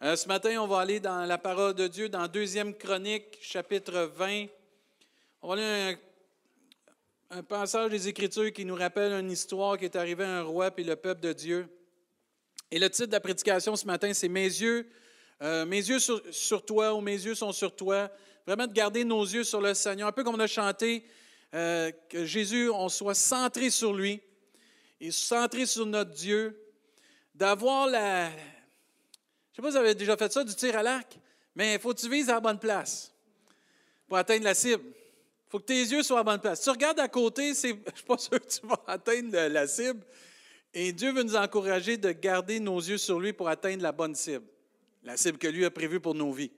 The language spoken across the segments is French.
Euh, ce matin, on va aller dans la parole de Dieu, dans Deuxième Chronique, chapitre 20. On va lire un, passage des Écritures qui nous rappelle une histoire qui est arrivée à un roi et le peuple de Dieu. Et le titre de la prédication ce matin, c'est Mes yeux, euh, mes yeux sur, toi, ou mes yeux sont sur toi. Vraiment de garder nos yeux sur le Seigneur, un peu comme on a chanté, euh, que Jésus, on soit centré sur lui et centré sur notre Dieu, d'avoir la. Sais pas si vous avez déjà fait ça, du tir à l'arc, mais il faut que tu vises à la bonne place pour atteindre la cible. Il faut que tes yeux soient à la bonne place. Si tu regardes à côté, je ne suis pas sûr que tu vas atteindre la cible. Et Dieu veut nous encourager de garder nos yeux sur lui pour atteindre la bonne cible, la cible que lui a prévue pour nos vies.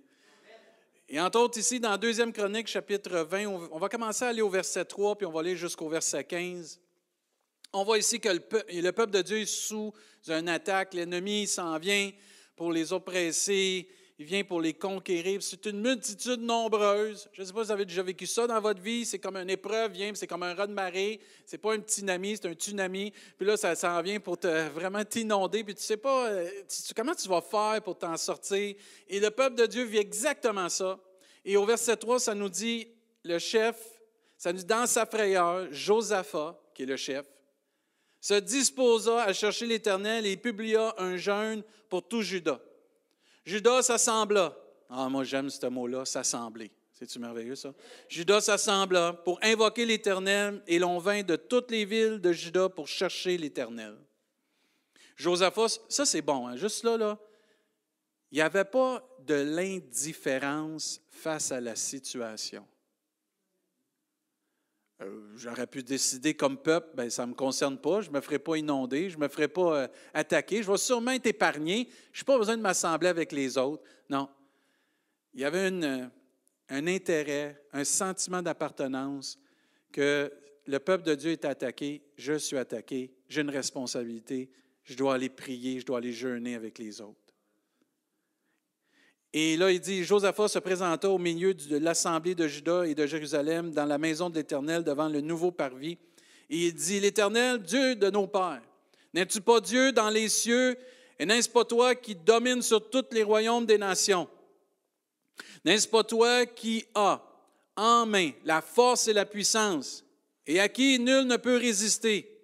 Et entre autres, ici, dans 2 Chronique, chapitre 20, on va commencer à aller au verset 3, puis on va aller jusqu'au verset 15. On voit ici que le, peuple de Dieu est sous une attaque. L'ennemi s'en vient pour les oppresser. Il vient pour les conquérir. C'est une multitude nombreuse. Je ne sais pas si vous avez déjà vécu ça dans votre vie. C'est comme une épreuve, vient, c'est comme un raz de marée. C'est pas un petit tsunami, c'est un tsunami. Puis là, ça s'en vient pour te, vraiment t'inonder. Puis tu sais pas euh, comment tu vas faire pour t'en sortir? Et le peuple de Dieu vit exactement ça. Et au verset 3, ça nous dit, le chef, ça nous dit dans sa frayeur, Josaphat, qui est le chef, se disposa à chercher l'Éternel et publia un jeûne pour tout Judas. Judas s'assembla. Ah, moi j'aime ce mot-là, s'assembler. C'est-tu merveilleux ça? Judas s'assembla pour invoquer l'Éternel et l'on vint de toutes les villes de Judas pour chercher l'Éternel. Josaphat, ça c'est bon, hein? juste là, là. Il n'y avait pas de l'indifférence face à la situation. Euh, j'aurais pu décider comme peuple, ben, ça ne me concerne pas, je ne me ferai pas inonder, je ne me ferai pas euh, attaquer, je vais sûrement être épargné, je n'ai pas besoin de m'assembler avec les autres. Non. Il y avait euh, un intérêt, un sentiment d'appartenance que le peuple de Dieu est attaqué, je suis attaqué, j'ai une responsabilité, je dois aller prier, je dois aller jeûner avec les autres. Et là, il dit, Josaphat se présenta au milieu de l'assemblée de Juda et de Jérusalem dans la maison de l'Éternel devant le nouveau parvis. Et il dit, l'Éternel, Dieu de nos pères, n'es-tu pas Dieu dans les cieux et n'est-ce pas toi qui domines sur tous les royaumes des nations? N'est-ce pas toi qui as en main la force et la puissance et à qui nul ne peut résister?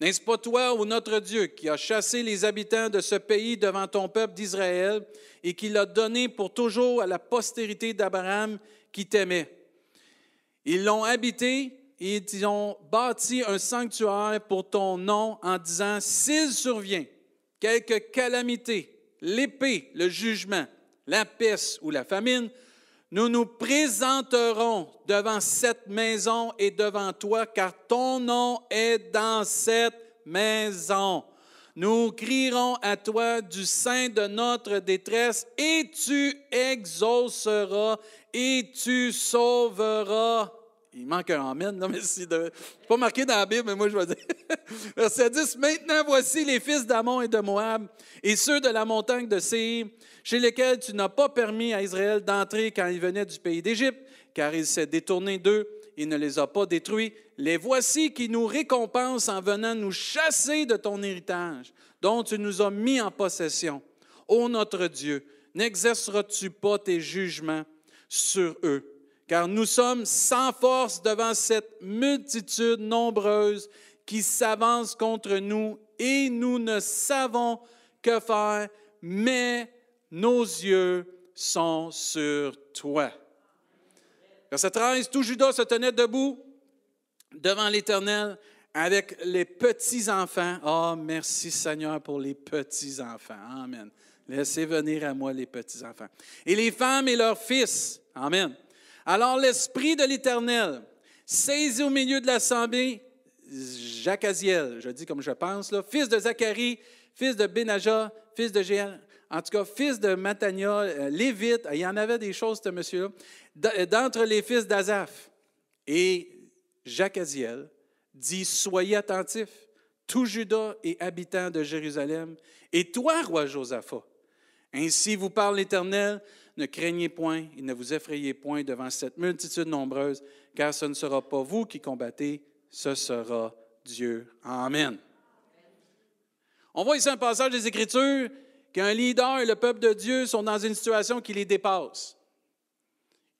N'est-ce pas toi, ô notre Dieu, qui as chassé les habitants de ce pays devant ton peuple d'Israël et qui l'a donné pour toujours à la postérité d'Abraham qui t'aimait? Ils l'ont habité et ils ont bâti un sanctuaire pour ton nom en disant, s'il survient quelque calamité, l'épée, le jugement, la peste ou la famine, nous nous présenterons devant cette maison et devant toi, car ton nom est dans cette maison. Nous crierons à toi du sein de notre détresse et tu exauceras et tu sauveras. Il manque un Amen, non, mais c'est pas marqué dans la Bible, mais moi je vais dire. Verset 10 Maintenant voici les fils d'Amon et de Moab et ceux de la montagne de Séir chez lesquels tu n'as pas permis à Israël d'entrer quand il venait du pays d'Égypte, car il s'est détourné d'eux, il ne les a pas détruits. Les voici qui nous récompensent en venant nous chasser de ton héritage, dont tu nous as mis en possession. Ô notre Dieu, n'exerceras-tu pas tes jugements sur eux? Car nous sommes sans force devant cette multitude nombreuse qui s'avance contre nous et nous ne savons que faire, mais nos yeux sont sur toi. Verset 13, tout Judas se tenait debout devant l'Éternel avec les petits-enfants. oh, merci Seigneur pour les petits-enfants. Amen. Laissez venir à moi les petits-enfants. Et les femmes et leurs fils. Amen. Alors l'Esprit de l'Éternel saisit au milieu de l'assemblée Jacaziel, je dis comme je pense, fils de Zacharie, fils de Benaja, fils de Jéan, en tout cas, fils de Matania, euh, Lévite, il y en avait des choses, ce monsieur-là, euh, d'entre les fils d'Azaph. Et Jacques Aziel dit Soyez attentifs, tout Judas et habitants de Jérusalem, et toi, roi Josaphat. Ainsi vous parle l'Éternel, ne craignez point et ne vous effrayez point devant cette multitude nombreuse, car ce ne sera pas vous qui combattez, ce sera Dieu. Amen. On voit ici un passage des Écritures qu'un leader et le peuple de Dieu sont dans une situation qui les dépasse.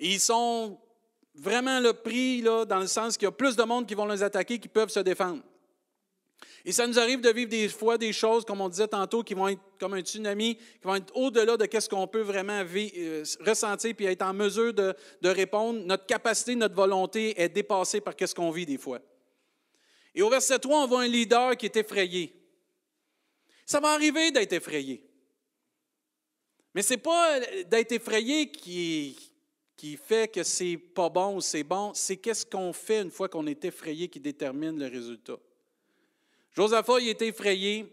ils sont vraiment le prix là, dans le sens qu'il y a plus de monde qui vont les attaquer qui peuvent se défendre. Et ça nous arrive de vivre des fois des choses, comme on disait tantôt, qui vont être comme un tsunami, qui vont être au-delà de ce qu'on peut vraiment euh, ressentir puis être en mesure de, répondre. Notre capacité, notre volonté est dépassée par ce qu'on vit des fois. Et au verset 3, on voit un leader qui est effrayé. Ça va arriver d'être effrayé. Mais ce n'est pas d'être effrayé qui, qui fait que c'est pas bon ou c'est bon, c'est qu'est-ce qu'on fait une fois qu'on est effrayé qui détermine le résultat. Josaphat, il est effrayé.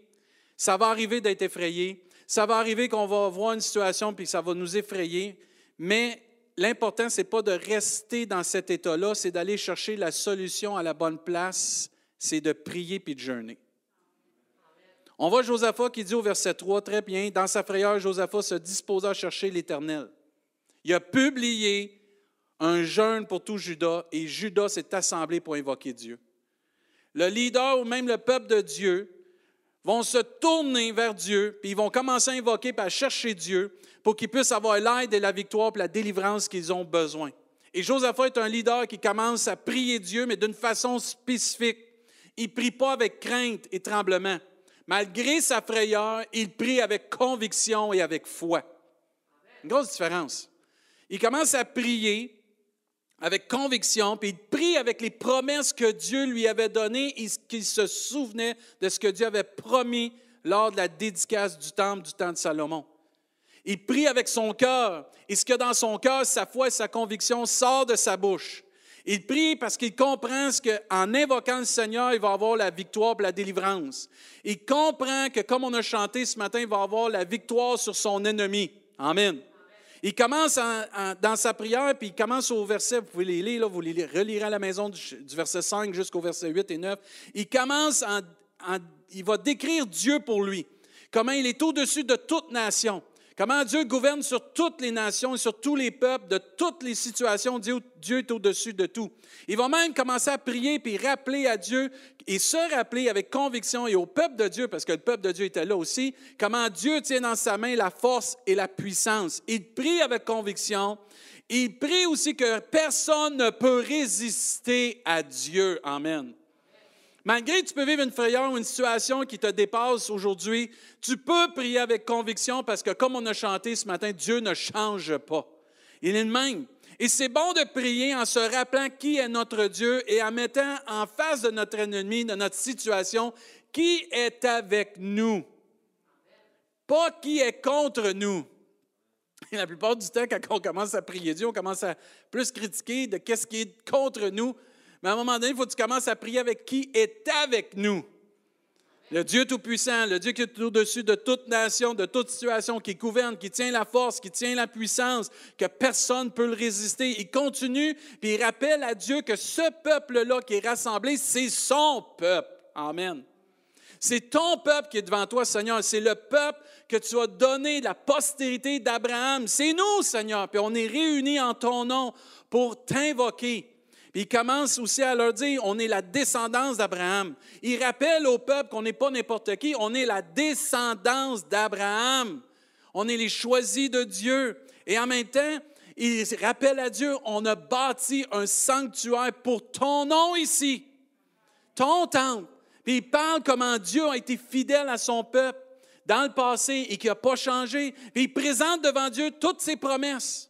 Ça va arriver d'être effrayé. Ça va arriver qu'on va voir une situation puis ça va nous effrayer. Mais l'important, ce n'est pas de rester dans cet état-là, c'est d'aller chercher la solution à la bonne place, c'est de prier puis de jeûner. On voit Josaphat qui dit au verset 3, très bien, dans sa frayeur, Josaphat se disposa à chercher l'Éternel. Il a publié un jeûne pour tout Judas et Judas s'est assemblé pour invoquer Dieu le leader ou même le peuple de Dieu vont se tourner vers Dieu, puis ils vont commencer à invoquer, puis à chercher Dieu pour qu'ils puissent avoir l'aide et la victoire, et la délivrance qu'ils ont besoin. Et Josaphat est un leader qui commence à prier Dieu, mais d'une façon spécifique. Il ne prie pas avec crainte et tremblement. Malgré sa frayeur, il prie avec conviction et avec foi. Une grosse différence. Il commence à prier, avec conviction, puis il prie avec les promesses que Dieu lui avait données et qu'il se souvenait de ce que Dieu avait promis lors de la dédicace du temple du temps de Salomon. Il prie avec son cœur et ce que dans son cœur, sa foi et sa conviction sort de sa bouche. Il prie parce qu'il comprend qu'en invoquant le Seigneur, il va avoir la victoire et la délivrance. Il comprend que, comme on a chanté ce matin, il va avoir la victoire sur son ennemi. Amen. Il commence dans sa prière, puis il commence au verset, vous pouvez les lire, là, vous les relirez à la maison du, verset 5 jusqu'au verset 8 et 9. Il commence en, il va décrire Dieu pour lui, comment il est au-dessus de toute nation, comment Dieu gouverne sur toutes les nations et sur tous les peuples, de toutes les situations. Dieu, Dieu est au-dessus de tout. Il va même commencer à prier puis rappeler à Dieu et se rappeler avec conviction et au peuple de Dieu, parce que le peuple de Dieu était là aussi, comment Dieu tient dans sa main la force et la puissance. Il prie avec conviction. Il prie aussi que personne ne peut résister à Dieu. Amen. Malgré que tu peux vivre une frayeur ou une situation qui te dépasse aujourd'hui, tu peux prier avec conviction parce que comme on a chanté ce matin, Dieu ne change pas. Il est le même. Et c'est bon de prier en se rappelant qui est notre Dieu et en mettant en face de notre ennemi, de notre situation, qui est avec nous. Pas qui est contre nous. Et la plupart du temps, quand on commence à prier Dieu, on commence à plus critiquer de qu'est-ce qui est contre nous. Mais à un moment donné, il faut que tu commences à prier avec qui est avec nous. Le Dieu Tout-Puissant, le Dieu qui est au-dessus de toute nation, de toute situation, qui gouverne, qui tient la force, qui tient la puissance, que personne ne peut le résister. Il continue, puis il rappelle à Dieu que ce peuple-là qui est rassemblé, c'est son peuple. Amen. C'est ton peuple qui est devant toi, Seigneur. C'est le peuple que tu as donné, la postérité d'Abraham. C'est nous, Seigneur. Puis on est réunis en ton nom pour t'invoquer il commence aussi à leur dire, on est la descendance d'Abraham. Il rappelle au peuple qu'on n'est pas n'importe qui, on est la descendance d'Abraham. On est les choisis de Dieu. Et en même temps, il rappelle à Dieu, on a bâti un sanctuaire pour ton nom ici, ton temple. Puis il parle comment Dieu a été fidèle à son peuple dans le passé et qui n'a pas changé. Puis il présente devant Dieu toutes ses promesses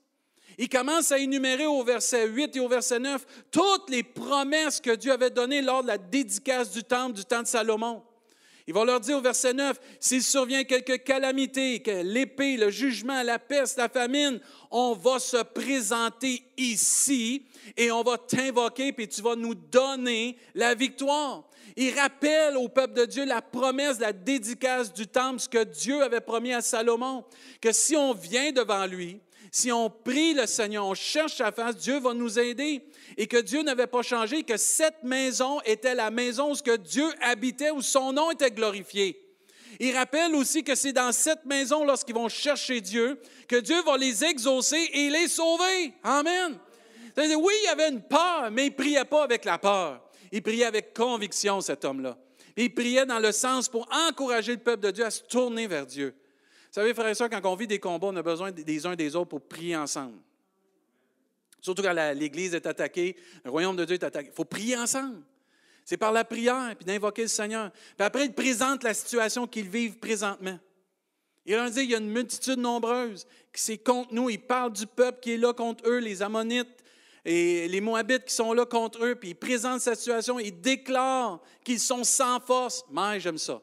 il commence à énumérer au verset 8 et au verset 9 toutes les promesses que Dieu avait données lors de la dédicace du temple du temps de Salomon. Il va leur dire au verset 9, s'il survient quelque calamité, l'épée, le jugement, la peste, la famine, on va se présenter ici et on va t'invoquer, puis tu vas nous donner la victoire. Il rappelle au peuple de Dieu la promesse, la dédicace du temple, ce que Dieu avait promis à Salomon, que si on vient devant lui, si on prie le Seigneur, on cherche sa face, Dieu va nous aider. Et que Dieu n'avait pas changé, que cette maison était la maison où Dieu habitait, où son nom était glorifié. Il rappelle aussi que c'est dans cette maison, lorsqu'ils vont chercher Dieu, que Dieu va les exaucer et les sauver. Amen. Oui, il y avait une peur, mais il ne priait pas avec la peur. Il priait avec conviction, cet homme-là. Il priait dans le sens pour encourager le peuple de Dieu à se tourner vers Dieu. Vous savez, frères et sœurs, quand on vit des combats, on a besoin des uns des autres pour prier ensemble. Surtout quand l'Église est attaquée, le royaume de Dieu est attaqué. Il faut prier ensemble. C'est par la prière, puis d'invoquer le Seigneur. Puis après, il présente la situation qu'ils vivent présentement. Il leur dit, il y a une multitude nombreuse qui c'est contre nous. Il parle du peuple qui est là contre eux, les Ammonites et les Moabites qui sont là contre eux. Puis il présente cette situation. Il déclare qu'ils sont sans force. Mais j'aime ça.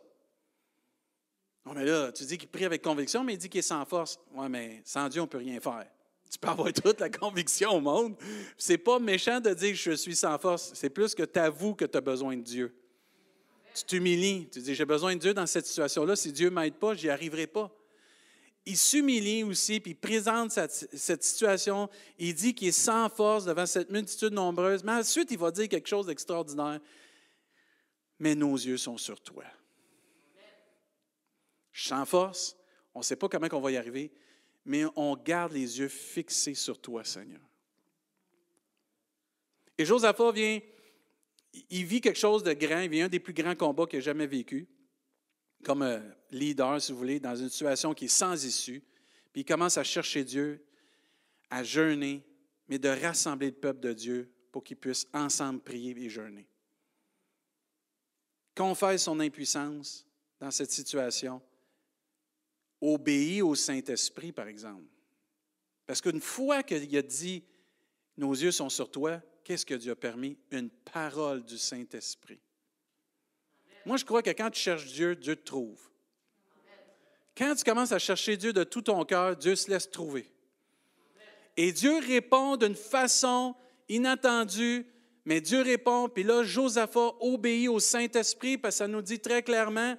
Non, mais là, tu dis qu'il prie avec conviction, mais il dit qu'il est sans force. Oui, mais sans Dieu, on ne peut rien faire. Tu peux avoir toute la conviction au monde. C'est pas méchant de dire je suis sans force. C'est plus que tu avoues que tu as besoin de Dieu. Tu t'humilies. Tu dis, j'ai besoin de Dieu dans cette situation-là. Si Dieu ne m'aide pas, je n'y arriverai pas. Il s'humilie aussi, puis il présente cette, situation. Il dit qu'il est sans force devant cette multitude nombreuse. Mais ensuite, il va dire quelque chose d'extraordinaire. Mais nos yeux sont sur toi. Sans force. On ne sait pas comment on va y arriver mais on garde les yeux fixés sur toi, Seigneur. Et Josaphat vient, il vit quelque chose de grand, il vit un des plus grands combats qu'il a jamais vécu, comme euh, leader, si vous voulez, dans une situation qui est sans issue. Puis il commence à chercher Dieu, à jeûner, mais de rassembler le peuple de Dieu pour qu'ils puissent ensemble prier et jeûner. Confesse son impuissance dans cette situation obéit au Saint-Esprit, par exemple. Parce qu'une fois qu'il a dit, nos yeux sont sur toi, qu'est-ce que Dieu a permis? Une parole du Saint-Esprit. Moi, je crois que quand tu cherches Dieu, Dieu te trouve. Quand tu commences à chercher Dieu de tout ton cœur, Dieu se laisse trouver. Et Dieu répond d'une façon inattendue, mais Dieu répond, puis là, Josaphat obéit au Saint-Esprit, parce que ça nous dit très clairement,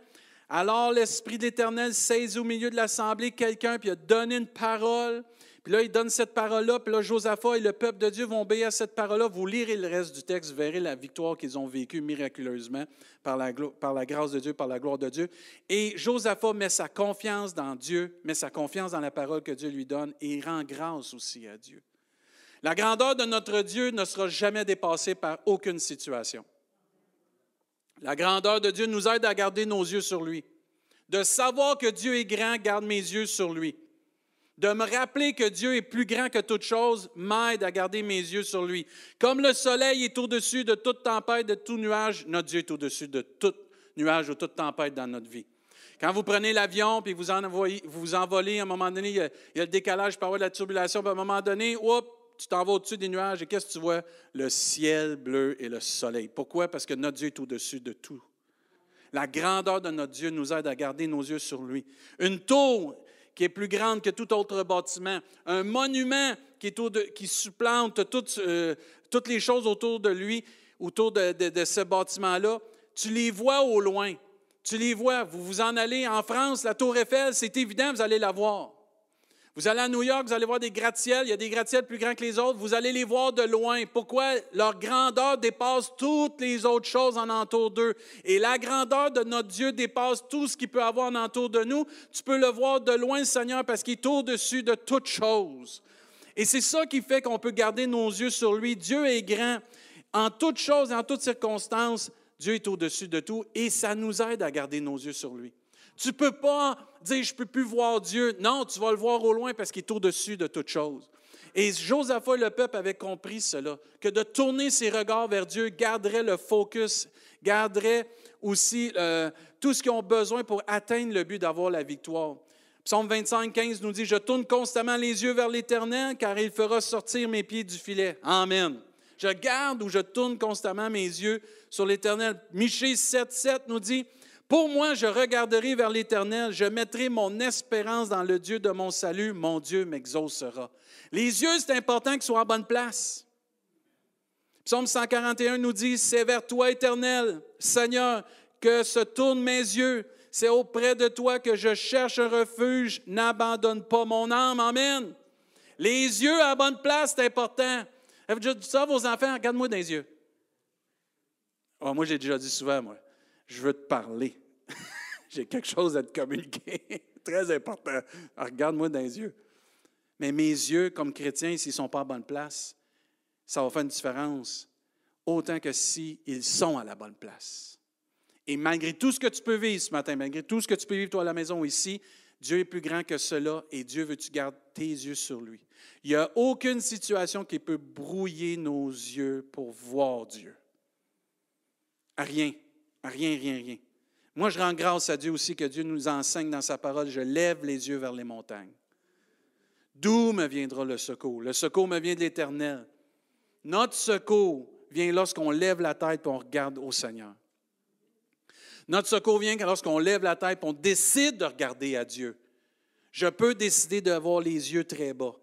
alors l'Esprit de l'Éternel saisit au milieu de l'assemblée quelqu'un, puis a donné une parole. Puis là, il donne cette parole-là, puis là, Josaphat et le peuple de Dieu vont obéir à cette parole-là. Vous lirez le reste du texte, vous verrez la victoire qu'ils ont vécue miraculeusement par la, par la grâce de Dieu, par la gloire de Dieu. Et Josaphat met sa confiance dans Dieu, met sa confiance dans la parole que Dieu lui donne, et il rend grâce aussi à Dieu. La grandeur de notre Dieu ne sera jamais dépassée par aucune situation. La grandeur de Dieu nous aide à garder nos yeux sur lui. De savoir que Dieu est grand, garde mes yeux sur lui. De me rappeler que Dieu est plus grand que toute chose m'aide à garder mes yeux sur lui. Comme le soleil est au-dessus de toute tempête, de tout nuage, notre Dieu est au-dessus de tout nuage ou toute tempête dans notre vie. Quand vous prenez l'avion puis vous, vous envolez, à un moment donné, il y a, le décalage par la turbulation, puis à un moment donné, hop, tu t'en vas au-dessus des nuages et qu'est-ce que tu vois? Le ciel bleu et le soleil. Pourquoi? Parce que notre Dieu est au-dessus de tout. La grandeur de notre Dieu nous aide à garder nos yeux sur lui. Une tour qui est plus grande que tout autre bâtiment. Un monument qui, supplante toutes, euh, toutes les choses autour de lui, autour de, de ce bâtiment-là. Tu les vois au loin. Tu les vois. Vous vous en allez en France, la tour Eiffel, c'est évident, vous allez la voir. Vous allez à New York, vous allez voir des gratte-ciels, il y a des gratte-ciels plus grands que les autres, vous allez les voir de loin. Pourquoi? Leur grandeur dépasse toutes les autres choses en entour d'eux? Et la grandeur de notre Dieu dépasse tout ce qu'il peut avoir en entour de nous. Tu peux le voir de loin, Seigneur, parce qu'il est au-dessus de toutes choses. Et c'est ça qui fait qu'on peut garder nos yeux sur lui. Dieu est grand. En toutes choses et en toutes circonstances, Dieu est au-dessus de tout et ça nous aide à garder nos yeux sur lui. Tu ne peux pas dire je ne peux plus voir Dieu. Non, tu vas le voir au loin parce qu'il est au-dessus de toute chose. Et Josaphat et le peuple avaient compris cela, que de tourner ses regards vers Dieu garderait le focus, garderait aussi euh, tout ce qu'ils ont besoin pour atteindre le but d'avoir la victoire. Psaume 25, 15 nous dit, Je tourne constamment les yeux vers l'Éternel, car il fera sortir mes pieds du filet. Amen. Je garde ou je tourne constamment mes yeux sur l'Éternel. Michée 7, 7 nous dit, pour moi, je regarderai vers l'Éternel, je mettrai mon espérance dans le Dieu de mon salut, mon Dieu m'exaucera. Les yeux, c'est important qu'ils soient en bonne place. Psaume 141 nous dit, c'est vers toi, Éternel, Seigneur, que se tournent mes yeux. C'est auprès de toi que je cherche un refuge. N'abandonne pas mon âme. Amen. Les yeux à bonne place, c'est important. Avez-vous ça vos enfants? Regarde-moi dans les yeux. Oh, moi, j'ai déjà dit souvent, moi je veux te parler. J'ai quelque chose à te communiquer. Très important. Regarde-moi dans les yeux. Mais mes yeux, comme chrétiens, s'ils ne sont pas à bonne place, ça va faire une différence, autant que s'ils sont à la bonne place. Et malgré tout ce que tu peux vivre ce matin, malgré tout ce que tu peux vivre toi à la maison ici, Dieu est plus grand que cela et Dieu veut que tu gardes tes yeux sur lui. Il n'y a aucune situation qui peut brouiller nos yeux pour voir Dieu. rien, rien, rien, rien. Moi, je rends grâce à Dieu aussi que Dieu nous enseigne dans sa parole, je lève les yeux vers les montagnes. D'où me viendra le secours? Le secours me vient de l'Éternel. Notre secours vient lorsqu'on lève la tête et on regarde au Seigneur. Notre secours vient lorsqu'on lève la tête et on décide de regarder à Dieu. Je peux décider d'avoir les yeux très bas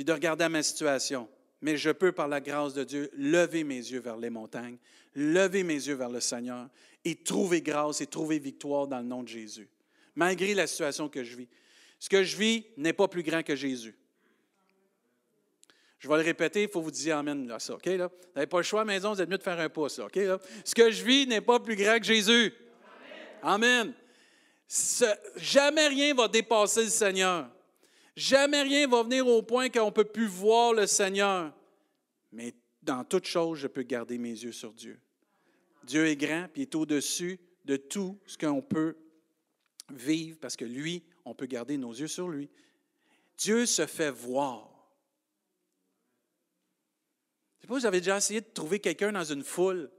puis de regarder à ma situation, mais je peux, par la grâce de Dieu, lever mes yeux vers les montagnes, lever mes yeux vers le Seigneur et trouver grâce et trouver victoire dans le nom de Jésus, malgré la situation que je vis. Ce que je vis n'est pas plus grand que Jésus. Je vais le répéter, il faut vous dire Amen là, ça, OK? Là? Vous n'avez pas le choix à la maison, vous êtes mieux de faire un pouce, OK? Là? Ce que je vis n'est pas plus grand que Jésus. Amen. jamais rien va dépasser le Seigneur. Jamais rien va venir au point qu'on ne peut plus voir le Seigneur. Mais dans toute chose, je peux garder mes yeux sur Dieu. Dieu est grand, puis il est au-dessus de tout ce qu'on peut vivre, parce que lui, on peut garder nos yeux sur lui. Dieu se fait voir. Je sais pas, vous avez déjà essayé de trouver quelqu'un dans une foule.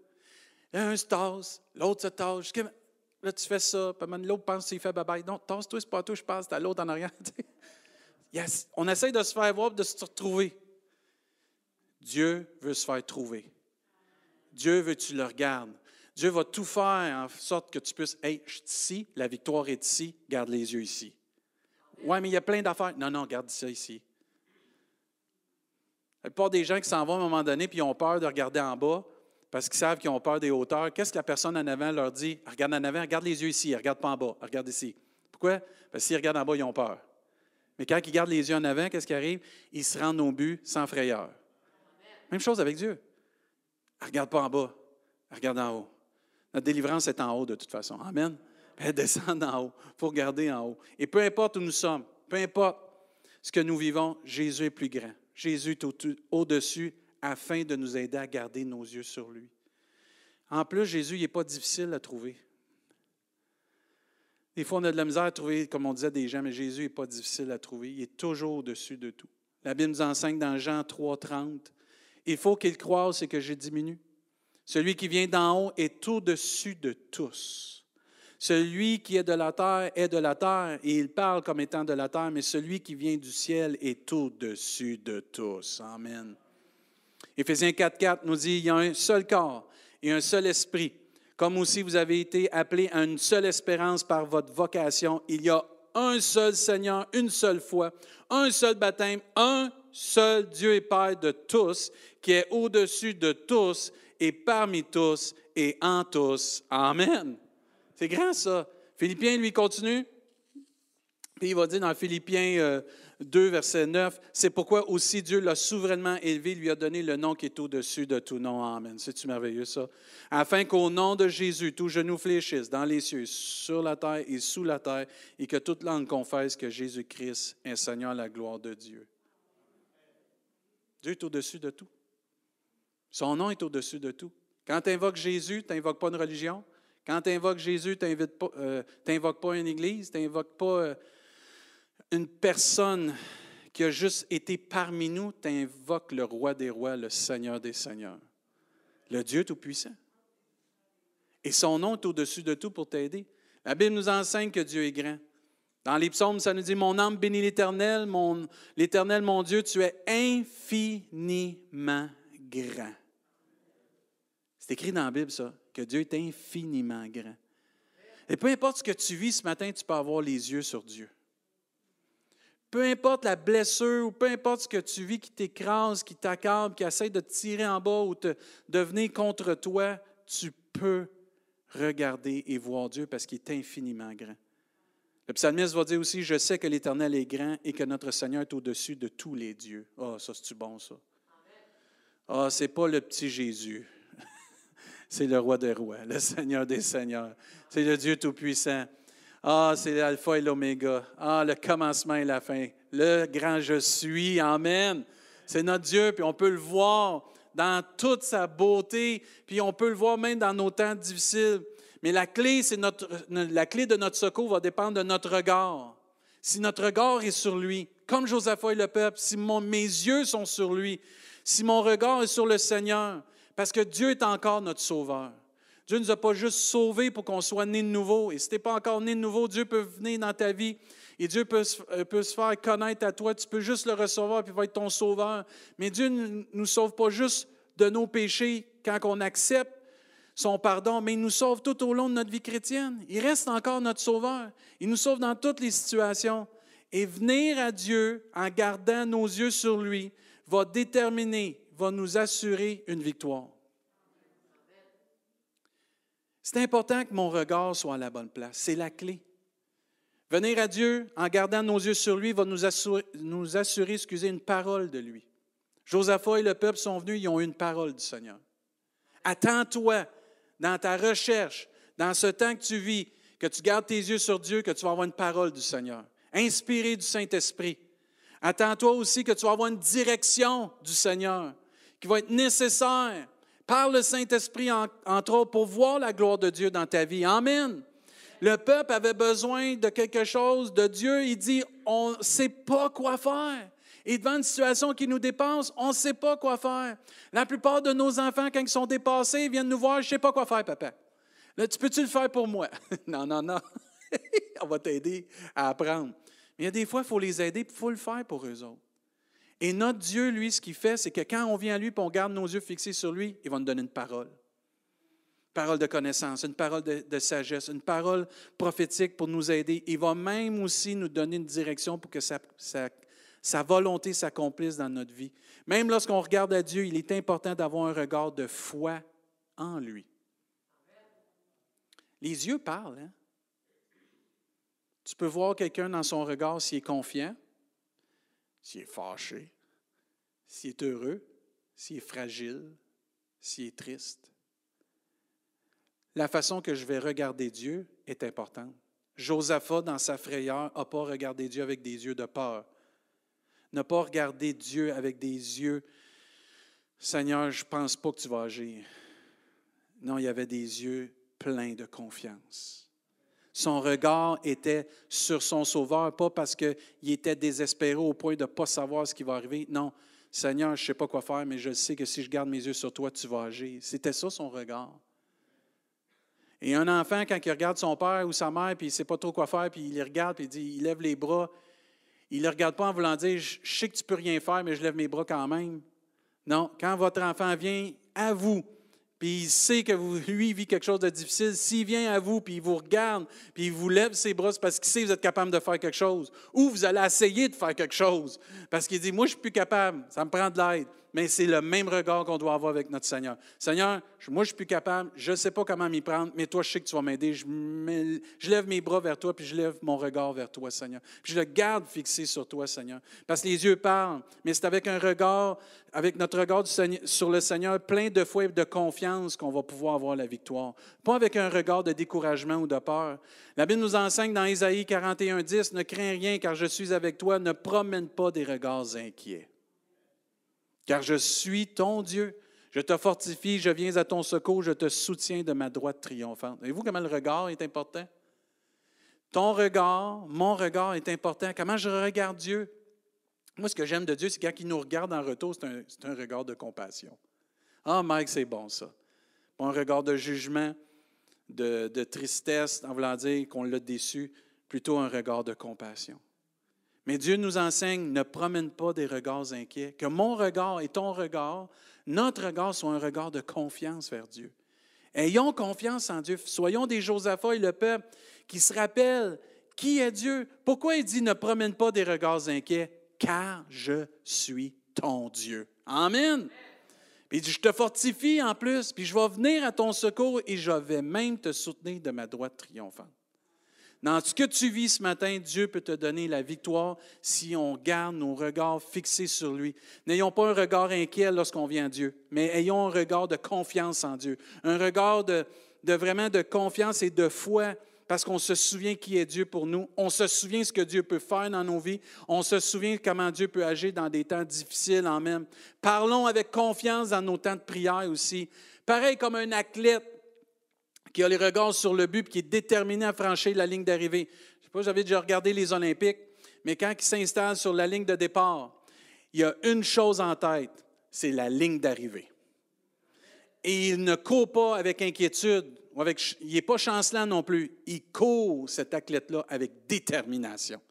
Un se tasse, l'autre se tasse. Là, tu fais ça, l'autre pense qu'il fait bye Non, tasse-toi, c'est pas toi, je passe, à l'autre en arrière. On essaye de se faire voir, de se retrouver. Dieu veut se faire trouver. Dieu veut que tu le regardes. Dieu va tout faire en sorte que tu puisses, hey, je suis ici, la victoire est ici, garde les yeux ici. Oui, mais il y a plein d'affaires. Non, non, garde ça ici. La plupart des gens qui s'en vont à un moment donné puis ils ont peur de regarder en bas parce qu'ils savent qu'ils ont peur des hauteurs. Qu'est-ce que la personne en avant leur dit? Regarde en avant, regarde les yeux ici, regarde pas en bas, regarde ici. Pourquoi? Parce que s'ils regardent en bas, ils ont peur. Mais quand ils gardent les yeux en avant, qu'est-ce qui arrive? Ils se rendent au but sans frayeur. Même chose avec Dieu. regarde pas en bas, regarde en haut. Notre délivrance est en haut de toute façon. Amen. Elle descend en haut. Il faut regarder en haut. Et peu importe où nous sommes, peu importe ce que nous vivons, Jésus est plus grand. Jésus est au-dessus afin de nous aider à garder nos yeux sur lui. En plus, Jésus, n'est pas difficile à trouver. Des fois, on a de la misère à trouver, comme on disait des gens, mais Jésus n'est pas difficile à trouver. Il est toujours au-dessus de tout. La Bible nous enseigne dans Jean 3, 30, il faut qu'il croise, c'est que je diminue. Celui qui vient d'en haut est au-dessus de tous. Celui qui est de la terre est de la terre, et il parle comme étant de la terre, mais celui qui vient du ciel est au-dessus de tous. Amen. Éphésiens 4, 4 nous dit, il y a un seul corps et un seul esprit. Comme aussi vous avez été appelés à une seule espérance par votre vocation, il y a un seul Seigneur, une seule foi, un seul baptême, un seul Dieu et Père de tous, qui est au-dessus de tous et parmi tous et en tous. Amen. C'est grand ça. Philippiens, lui, continue. Puis il va dire dans Philippiens 2, euh, verset 9, c'est pourquoi aussi Dieu l'a souverainement élevé, lui a donné le nom qui est au-dessus de tout nom. Amen. C'est-tu merveilleux ça? Afin qu'au nom de Jésus, tout genou fléchisse dans les cieux, sur la terre et sous la terre, et que toute langue confesse que Jésus-Christ est Seigneur, la gloire de Dieu. Dieu est au-dessus de tout. Son nom est au-dessus de tout. Quand tu invoques Jésus, tu n'invoques pas une religion. Quand tu invoques Jésus, tu n'invoques pas, euh, pas, une église, tu n'invoques pas euh, une personne qui a juste été parmi nous, tu invoques le roi des rois, le Seigneur des seigneurs, le Dieu Tout-Puissant. Et son nom est au-dessus de tout pour t'aider. La Bible nous enseigne que Dieu est grand. Dans les psaumes, ça nous dit Mon âme bénit l'Éternel, mon, l'Éternel, mon Dieu, tu es infiniment grand. C'est écrit dans la Bible, ça, que Dieu est infiniment grand. Et peu importe ce que tu vis ce matin, tu peux avoir les yeux sur Dieu. Peu importe la blessure ou peu importe ce que tu vis qui t'écrase, qui t'accable, qui essaie de te tirer en bas ou de venir contre toi, tu peux regarder et voir Dieu parce qu'il est infiniment grand. Le psalmiste va dire aussi, je sais que l'Éternel est grand et que notre Seigneur est au-dessus de tous les dieux. Ah, ça, c'est-tu bon, ça? Ah, oh, c'est pas le petit Jésus. c'est le roi des rois, le Seigneur des seigneurs. C'est le Dieu Tout-Puissant. Ah, c'est l'alpha et l'oméga. Ah, le commencement et la fin. Le grand je suis. Amen. C'est notre Dieu, puis on peut le voir dans toute sa beauté, puis on peut le voir même dans nos temps difficiles. Mais la clé, c'est notre, la clé de notre secours va dépendre de notre regard. Si notre regard est sur lui, comme Josaphat et le peuple, si mes yeux sont sur lui, si mon regard est sur le Seigneur, parce que Dieu est encore notre sauveur. Dieu ne nous a pas juste sauvés pour qu'on soit né de nouveau. Et si tu n'es pas encore né de nouveau, Dieu peut venir dans ta vie et Dieu peut, euh, peut, se faire connaître à toi. Tu peux juste le recevoir et il va être ton sauveur. Mais Dieu ne nous sauve pas juste de nos péchés quand on accepte son pardon, mais il nous sauve tout au long de notre vie chrétienne. Il reste encore notre sauveur. Il nous sauve dans toutes les situations. Et venir à Dieu en gardant nos yeux sur lui va déterminer, va nous assurer une victoire. C'est important que mon regard soit à la bonne place. C'est la clé. Venir à Dieu en gardant nos yeux sur lui va nous assurer, nous une parole de lui. Josaphat et le peuple sont venus, ils ont eu une parole du Seigneur. Attends-toi dans ta recherche, dans ce temps que tu vis, que tu gardes tes yeux sur Dieu, que tu vas avoir une parole du Seigneur, inspirée du Saint-Esprit. Attends-toi aussi que tu vas avoir une direction du Seigneur qui va être nécessaire par le Saint-Esprit, entre autres, pour voir la gloire de Dieu dans ta vie. Amen. Le peuple avait besoin de quelque chose de Dieu. Il dit, on ne sait pas quoi faire. Et devant une situation qui nous dépasse, on ne sait pas quoi faire. La plupart de nos enfants, quand ils sont dépassés, viennent nous voir, je ne sais pas quoi faire, papa. Là, tu peux-tu le faire pour moi? non, non, non. on va t'aider à apprendre. Mais il y a des fois, il faut les aider, il faut le faire pour eux autres. Et notre Dieu, lui, ce qu'il fait, c'est que quand on vient à lui et on garde nos yeux fixés sur lui, il va nous donner une parole. Une parole de connaissance, une parole de, sagesse, une parole prophétique pour nous aider. Il va même aussi nous donner une direction pour que sa, volonté s'accomplisse dans notre vie. Même lorsqu'on regarde à Dieu, il est important d'avoir un regard de foi en lui. Les yeux parlent. Hein? Tu peux voir quelqu'un dans son regard s'il est confiant, s'il est fâché, s'il est heureux, s'il est fragile, s'il est triste. La façon que je vais regarder Dieu est importante. Josaphat, dans sa frayeur, n'a pas regardé Dieu avec des yeux de peur. N'a pas regardé Dieu avec des yeux, Seigneur, je ne pense pas que tu vas agir. Non, il y avait des yeux pleins de confiance. Son regard était sur son Sauveur, pas parce qu'il était désespéré au point de ne pas savoir ce qui va arriver. Non, Seigneur, je ne sais pas quoi faire, mais je sais que si je garde mes yeux sur toi, tu vas agir. C'était ça son regard. Et un enfant, quand il regarde son père ou sa mère, puis il ne sait pas trop quoi faire, puis il les regarde, puis il, dit, il lève les bras, il ne le regarde pas en voulant dire, je sais que tu ne peux rien faire, mais je lève mes bras quand même. Non, quand votre enfant vient à vous, puis il sait que lui vit quelque chose de difficile, s'il vient à vous, puis il vous regarde, puis il vous lève ses bras, parce qu'il sait que vous êtes capable de faire quelque chose. Ou vous allez essayer de faire quelque chose, parce qu'il dit, moi, je ne suis plus capable, ça me prend de l'aide mais c'est le même regard qu'on doit avoir avec notre Seigneur. Seigneur, moi, je suis plus capable, je ne sais pas comment m'y prendre, mais toi, je sais que tu vas m'aider. Je, lève mes bras vers toi, puis je lève mon regard vers toi, Seigneur. Puis je le garde fixé sur toi, Seigneur. Parce que les yeux parlent, mais c'est avec un regard, avec notre regard sur le Seigneur, plein de foi et de confiance qu'on va pouvoir avoir la victoire. Pas avec un regard de découragement ou de peur. La Bible nous enseigne dans Isaïe 41, 10, Ne crains rien, car je suis avec toi, ne promène pas des regards inquiets car je suis ton Dieu. Je te fortifie, je viens à ton secours, je te soutiens de ma droite triomphante. Voyez-vous comment le regard est important? Ton regard, mon regard est important. Comment je regarde Dieu? Moi, ce que j'aime de Dieu, c'est quand il nous regarde en retour, c'est un, regard de compassion. Ah, Mike, c'est bon ça. Pas un regard de jugement, de, de tristesse, en voulant dire qu'on l'a déçu, plutôt un regard de compassion. Mais Dieu nous enseigne, ne promène pas des regards inquiets, que mon regard et ton regard, notre regard soit un regard de confiance vers Dieu. Ayons confiance en Dieu. Soyons des Josaphat et le peuple qui se rappellent qui est Dieu. Pourquoi il dit ne promène pas des regards inquiets? Car je suis ton Dieu. Amen. Puis il dit, je te fortifie en plus, puis je vais venir à ton secours et je vais même te soutenir de ma droite triomphante. Dans ce que tu vis ce matin, Dieu peut te donner la victoire si on garde nos regards fixés sur lui. N'ayons pas un regard inquiet lorsqu'on vient à Dieu, mais ayons un regard de confiance en Dieu, un regard de, vraiment de confiance et de foi parce qu'on se souvient qui est Dieu pour nous. On se souvient ce que Dieu peut faire dans nos vies. On se souvient comment Dieu peut agir dans des temps difficiles en même. Parlons avec confiance dans nos temps de prière aussi. Pareil comme un athlète qui a les regards sur le but, puis qui est déterminé à franchir la ligne d'arrivée. Je ne sais pas, j'avais déjà regardé les Olympiques, mais quand ils s'installent sur la ligne de départ, il a une chose en tête, c'est la ligne d'arrivée. Et il ne court pas avec inquiétude, ou avec, il n'est pas chancelant non plus. Il court, cet athlète-là, avec détermination.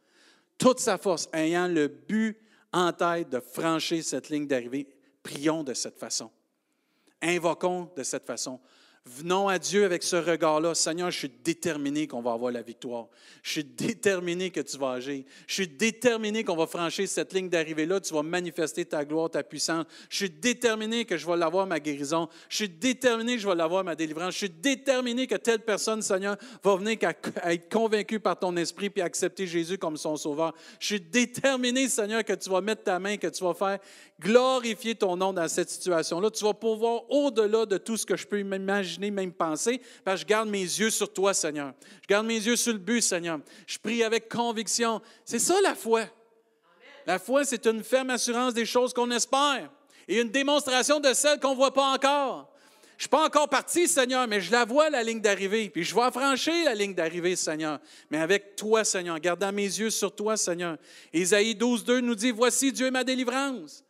Toute sa force, ayant le but en tête de franchir cette ligne d'arrivée. Prions de cette façon. Invoquons de cette façon. Venons à Dieu avec ce regard-là. Seigneur, je suis déterminé qu'on va avoir la victoire. Je suis déterminé que tu vas agir. Je suis déterminé qu'on va franchir cette ligne d'arrivée-là. Tu vas manifester ta gloire, ta puissance. Je suis déterminé que je vais l'avoir ma guérison. Je suis déterminé que je vais l'avoir ma délivrance. Je suis déterminé que telle personne, Seigneur, va venir à être convaincue par ton esprit puis accepter Jésus comme son sauveur. Je suis déterminé, Seigneur, que tu vas mettre ta main, que tu vas faire glorifier ton nom dans cette situation-là. Tu vas pouvoir, au-delà de tout ce que je peux imaginer, même penser, je garde mes yeux sur toi, Seigneur. Je garde mes yeux sur le but, Seigneur. Je prie avec conviction. C'est ça la foi. La foi, c'est une ferme assurance des choses qu'on espère et une démonstration de celles qu'on ne voit pas encore. Je ne suis pas encore parti, Seigneur, mais je la vois, la ligne d'arrivée. Puis je vais franchir la ligne d'arrivée, Seigneur. Mais avec toi, Seigneur, gardant mes yeux sur toi, Seigneur. Ésaïe 12, 2 nous dit Voici Dieu ma délivrance.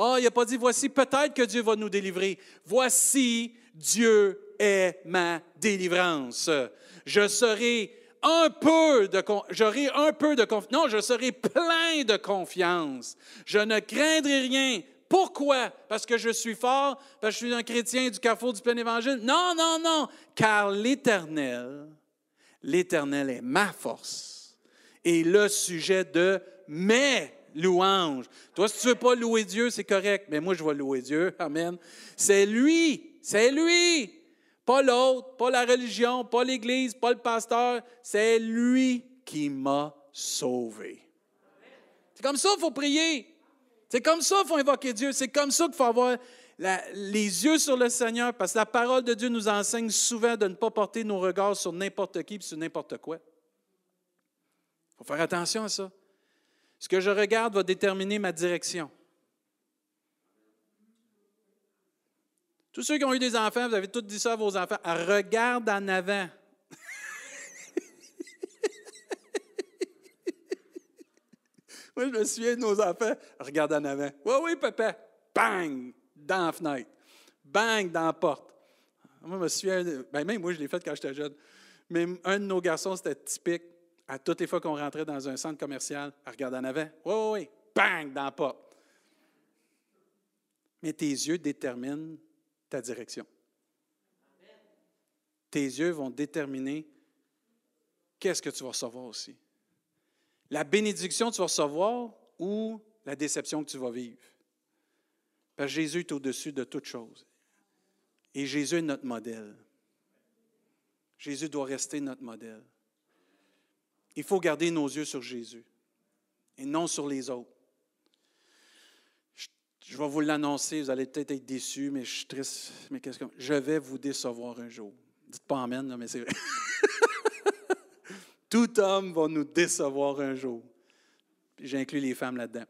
Ah, il n'a pas dit voici peut-être que Dieu va nous délivrer. Voici Dieu est ma délivrance. Je serai un peu de j'aurai un peu de confiance. Non, je serai plein de confiance. Je ne craindrai rien. Pourquoi? Parce que je suis fort, parce que je suis un chrétien du carrefour du plein évangile? Non, non, non, car l'Éternel, l'Éternel est ma force et le sujet de mes louange. Toi, si tu ne veux pas louer Dieu, c'est correct, mais moi, je vais louer Dieu. Amen. C'est lui, c'est lui. Pas l'autre, pas la religion, pas l'Église, pas le pasteur. C'est lui qui m'a sauvé. C'est comme ça qu'il faut prier. C'est comme ça qu'il faut invoquer Dieu. C'est comme ça qu'il faut avoir les yeux sur le Seigneur, parce que la parole de Dieu nous enseigne souvent de ne pas porter nos regards sur n'importe qui et sur n'importe quoi. Il faut faire attention à ça. Ce que je regarde va déterminer ma direction. Tous ceux qui ont eu des enfants, vous avez tous dit ça à vos enfants, regarde en avant. Moi, je me souviens de nos enfants, regarde en avant. Oui, oui, papa. Bang! Dans la fenêtre. Bang! Dans la porte. Moi, je me souviens, ben même moi, je l'ai fait quand j'étais jeune. Mais un de nos garçons, c'était typique à toutes les fois qu'on rentrait dans un centre commercial, à regarder en avant. Oui, oui, oui. Bang! Dans la porte. Mais tes yeux déterminent ta direction. Tes yeux vont déterminer qu'est-ce que tu vas recevoir aussi. La bénédiction que tu vas recevoir ou la déception que tu vas vivre. Parce que Jésus est au-dessus de toute chose. Et Jésus est notre modèle. Jésus doit rester notre modèle. Il faut garder nos yeux sur Jésus et non sur les autres. Je, vais vous l'annoncer, vous allez peut-être être déçus, mais je suis triste. Mais qu'est-ce que je vais vous décevoir un jour. Dites pas amen, mais c'est vrai. Tout homme va nous décevoir un jour. J'inclus les femmes là-dedans.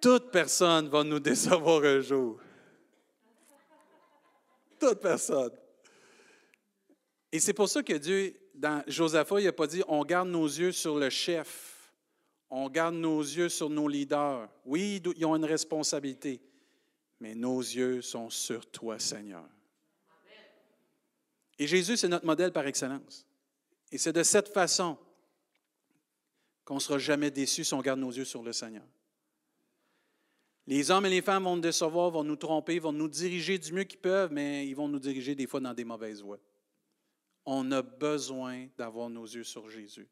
Toute personne va nous décevoir un jour. Toute personne. Et c'est pour ça que Dieu dans Josaphat, il n'a pas dit on garde nos yeux sur le chef, on garde nos yeux sur nos leaders. Oui, ils ont une responsabilité, mais nos yeux sont sur toi, Seigneur. Et Jésus, c'est notre modèle par excellence. Et c'est de cette façon qu'on ne sera jamais déçu si on garde nos yeux sur le Seigneur. Les hommes et les femmes vont nous décevoir, vont nous tromper, vont nous diriger du mieux qu'ils peuvent, mais ils vont nous diriger des fois dans des mauvaises voies on a besoin d'avoir nos yeux sur Jésus,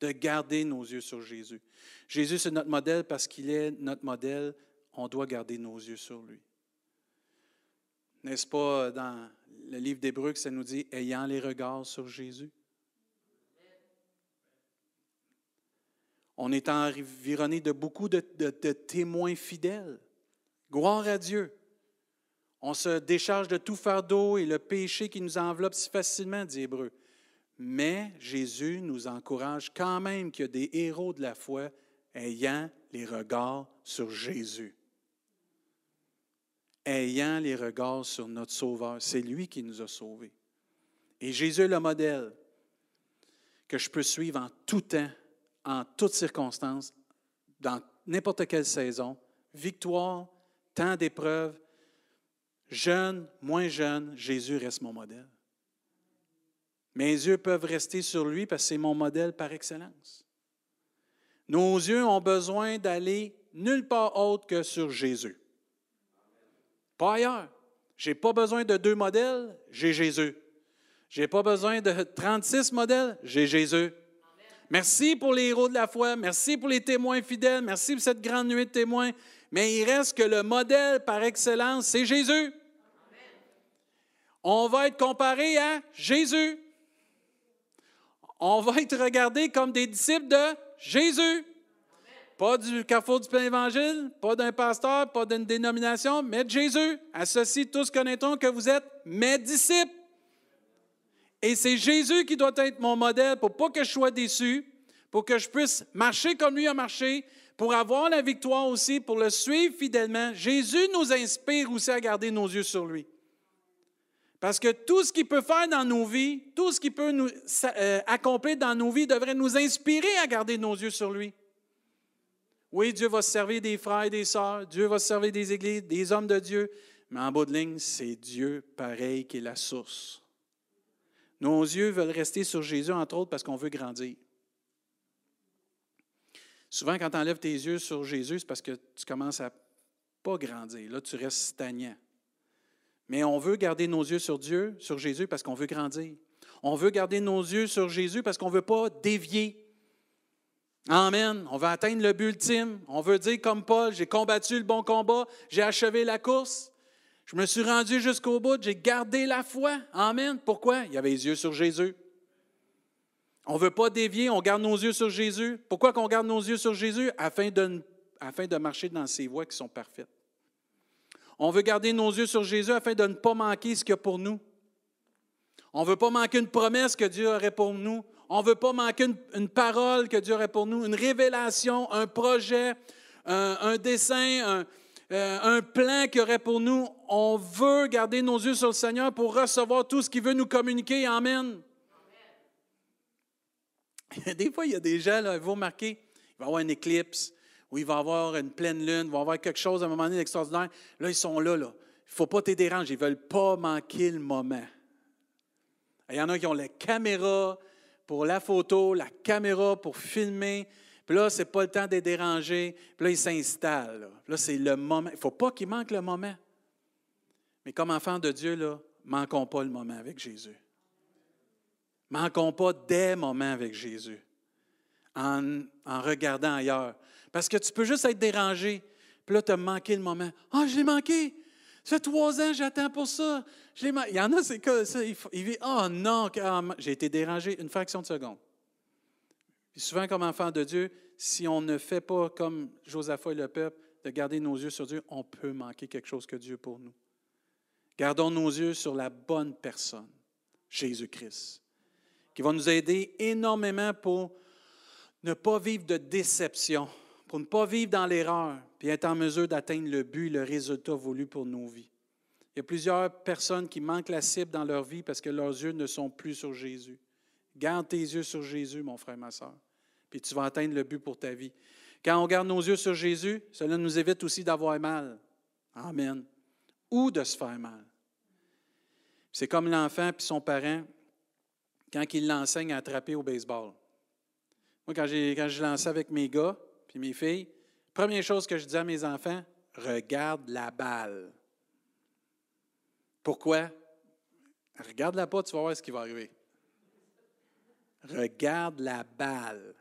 de garder nos yeux sur Jésus. Jésus, c'est notre modèle parce qu'il est notre modèle. On doit garder nos yeux sur lui. N'est-ce pas dans le livre d'Hébreu que ça nous dit ayant les regards sur Jésus? On est environné de beaucoup de, témoins fidèles. Gloire à Dieu. On se décharge de tout fardeau et le péché qui nous enveloppe si facilement, dit Hébreu. Mais Jésus nous encourage quand même qu'il y a des héros de la foi ayant les regards sur Jésus. Ayant les regards sur notre Sauveur. C'est lui qui nous a sauvés. Et Jésus est le modèle que je peux suivre en tout temps, en toutes circonstances, dans n'importe quelle saison. Victoire, temps d'épreuve, jeune, moins jeune, Jésus reste mon modèle. Mes yeux peuvent rester sur lui parce que c'est mon modèle par excellence. Nos yeux ont besoin d'aller nulle part autre que sur Jésus. Pas ailleurs. Je n'ai pas besoin de deux modèles, j'ai Jésus. Je n'ai pas besoin de 36 modèles, j'ai Jésus. Merci pour les héros de la foi, merci pour les témoins fidèles, merci pour cette grande nuit de témoins, mais il reste que le modèle par excellence, c'est Jésus. On va être comparé à Jésus. On va être regardé comme des disciples de Jésus. Pas du carrefour du plein évangile, pas d'un pasteur, pas d'une dénomination, mais de Jésus. Associés tous connaîtront que vous êtes mes disciples. Et c'est Jésus qui doit être mon modèle pour pas que je sois déçu, pour que je puisse marcher comme lui a marché, pour avoir la victoire aussi, pour le suivre fidèlement. Jésus nous inspire aussi à garder nos yeux sur lui. Parce que tout ce qu'il peut faire dans nos vies, tout ce qu'il peut nous euh, accomplir dans nos vies devrait nous inspirer à garder nos yeux sur lui. Oui, Dieu va se servir des frères et des sœurs, Dieu va se servir des églises, des hommes de Dieu, mais en bout de ligne, c'est Dieu pareil qui est la source. Nos yeux veulent rester sur Jésus, entre autres, parce qu'on veut grandir. Souvent, quand tu enlèves tes yeux sur Jésus, c'est parce que tu commences à pas grandir. Là, tu restes stagnant. Mais on veut garder nos yeux sur Dieu, sur Jésus, parce qu'on veut grandir. On veut garder nos yeux sur Jésus parce qu'on ne veut pas dévier. Amen. On veut atteindre le but ultime. On veut dire comme Paul, j'ai combattu le bon combat, j'ai achevé la course. Je me suis rendu jusqu'au bout, j'ai gardé la foi. Amen. Pourquoi? Il y avait les yeux sur Jésus. On ne veut pas dévier, on garde nos yeux sur Jésus. Pourquoi qu'on garde nos yeux sur Jésus? Afin de, afin de marcher dans ces voies qui sont parfaites. On veut garder nos yeux sur Jésus afin de ne pas manquer ce qu'il y a pour nous. On ne veut pas manquer une promesse que Dieu aurait pour nous. On ne veut pas manquer une, parole que Dieu aurait pour nous, une révélation, un projet, un, dessin, euh, un, plan qu'il aurait pour nous. On veut garder nos yeux sur le Seigneur pour recevoir tout ce qu'il veut nous communiquer. Amen. Des fois, il y a des gens, vous remarquez, il va y avoir une éclipse, où il va y avoir une pleine lune, il va y avoir quelque chose à un moment donné d'extraordinaire. Là, ils sont là. là. Il ne faut pas te déranger. Ils ne veulent pas manquer le moment. Il y en a qui ont la caméra pour la photo, la caméra pour filmer. Puis là, ce n'est pas le temps de déranger. Puis là, ils s'installent. Là, là c'est le moment. Il ne faut pas qu'ils manquent le moment. Mais comme enfants de Dieu, là, manquons pas le moment avec Jésus. Manquons pas des moments avec Jésus en, en regardant ailleurs. Parce que tu peux juste être dérangé. Puis là, tu as manqué le moment. Ah, oh, je l'ai manqué. Ça fait trois ans, j'attends pour ça. Il y en a, c'est que ça? Il, vit, oh non, j'ai été dérangé une fraction de seconde. Puis souvent, comme enfant de Dieu, si on ne fait pas comme Josaphat et le peuple, de garder nos yeux sur Dieu, on peut manquer quelque chose que Dieu pour nous. Gardons nos yeux sur la bonne personne, Jésus-Christ, qui va nous aider énormément pour ne pas vivre de déception pour ne pas vivre dans l'erreur, puis être en mesure d'atteindre le but, le résultat voulu pour nos vies. Il y a plusieurs personnes qui manquent la cible dans leur vie parce que leurs yeux ne sont plus sur Jésus. Garde tes yeux sur Jésus, mon frère, ma soeur, puis tu vas atteindre le but pour ta vie. Quand on garde nos yeux sur Jésus, cela nous évite aussi d'avoir mal. Amen. Ou de se faire mal. C'est comme l'enfant puis son parent quand il l'enseigne à attraper au baseball. Moi, quand, quand je lançais avec mes gars, puis mes filles, première chose que je dis à mes enfants, regarde la balle. Pourquoi? Regarde-la pas, tu vas voir ce qui va arriver. Regarde la balle.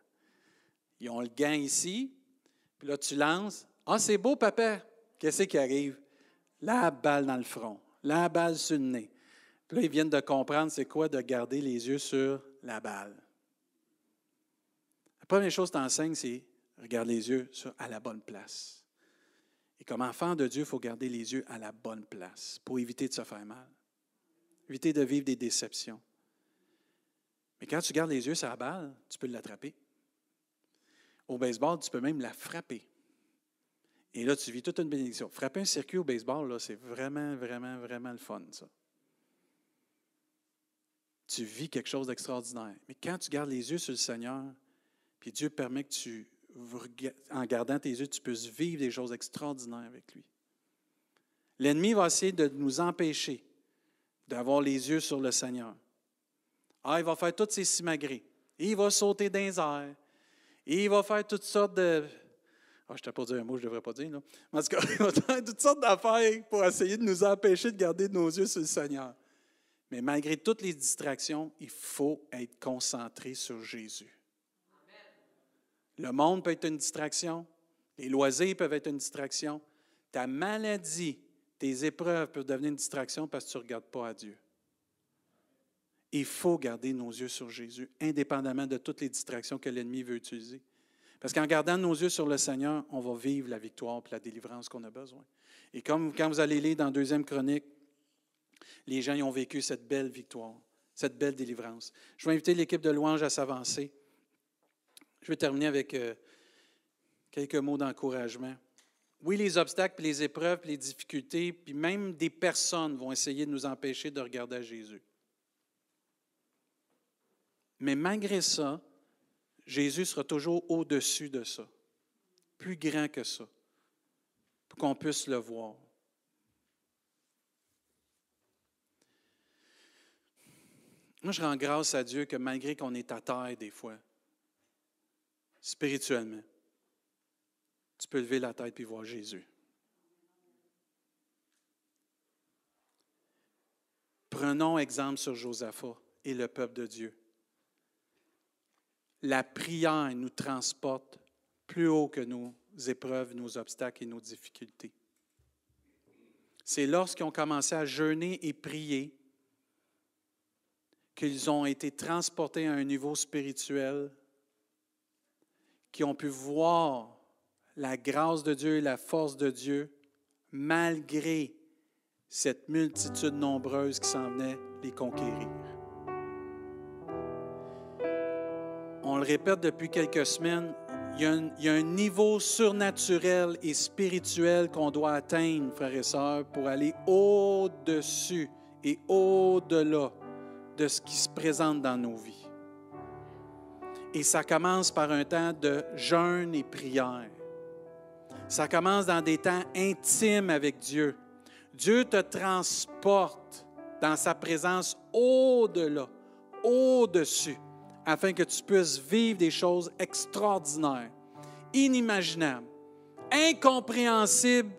Ils ont le gant ici, puis là, tu lances. Ah, c'est beau, papa. Qu'est-ce qui arrive? La balle dans le front, la balle sur le nez. Puis là, ils viennent de comprendre c'est quoi de garder les yeux sur la balle. La première chose que tu enseignes, c'est Regarde les yeux à la bonne place. Et comme enfant de Dieu, il faut garder les yeux à la bonne place pour éviter de se faire mal, éviter de vivre des déceptions. Mais quand tu gardes les yeux sur la balle, tu peux l'attraper. Au baseball, tu peux même la frapper. Et là, tu vis toute une bénédiction. Frapper un circuit au baseball, c'est vraiment, vraiment, vraiment le fun, ça. tu vis quelque chose d'extraordinaire. Mais quand tu gardes les yeux sur le Seigneur, puis Dieu permet que tu, en gardant tes yeux, tu puisses vivre des choses extraordinaires avec lui. L'ennemi va essayer de nous empêcher d'avoir les yeux sur le Seigneur. Ah, il va faire toutes ses simagrées. Il va sauter dans les airs. Il va faire toutes sortes de. Ah, je t'ai pas dit un mot, je ne devrais pas dire. Mais il va faire toutes sortes d'affaires pour essayer de nous empêcher de garder nos yeux sur le Seigneur. Mais malgré toutes les distractions, il faut être concentré sur Jésus. Le monde peut être une distraction. Les loisirs peuvent être une distraction. Ta maladie, tes épreuves peuvent devenir une distraction parce que tu ne regardes pas à Dieu. Il faut garder nos yeux sur Jésus, indépendamment de toutes les distractions que l'ennemi veut utiliser. Parce qu'en gardant nos yeux sur le Seigneur, on va vivre la victoire et la délivrance qu'on a besoin. Et comme quand vous allez lire dans Deuxième Chronique, les gens y ont vécu cette belle victoire, cette belle délivrance. Je vais inviter l'équipe de louange à s'avancer. Je vais terminer avec euh, quelques mots d'encouragement. Oui, les obstacles, les épreuves, les difficultés, puis même des personnes vont essayer de nous empêcher de regarder à Jésus. Mais malgré ça, Jésus sera toujours au-dessus de ça, plus grand que ça, pour qu'on puisse le voir. Moi, je rends grâce à Dieu que malgré qu'on est à terre des fois, spirituellement, tu peux lever la tête et voir Jésus. Prenons exemple sur Josaphat et le peuple de Dieu. La prière nous transporte plus haut que nos épreuves, nos obstacles et nos difficultés. C'est lorsqu'ils ont commencé à jeûner et prier qu'ils ont été transportés à un niveau spirituel, qui ont pu voir la grâce de Dieu et la force de Dieu, malgré cette multitude nombreuse qui s'en venait les conquérir. On le répète depuis quelques semaines, il y, a un, il y a un niveau surnaturel et spirituel qu'on doit atteindre, frères et sœurs, pour aller au-dessus et au-delà de ce qui se présente dans nos vies. Et ça commence par un temps de jeûne et prière. Ça commence dans des temps intimes avec Dieu. Dieu te transporte dans sa présence au-delà, au-dessus, afin que tu puisses vivre des choses extraordinaires, inimaginables, incompréhensibles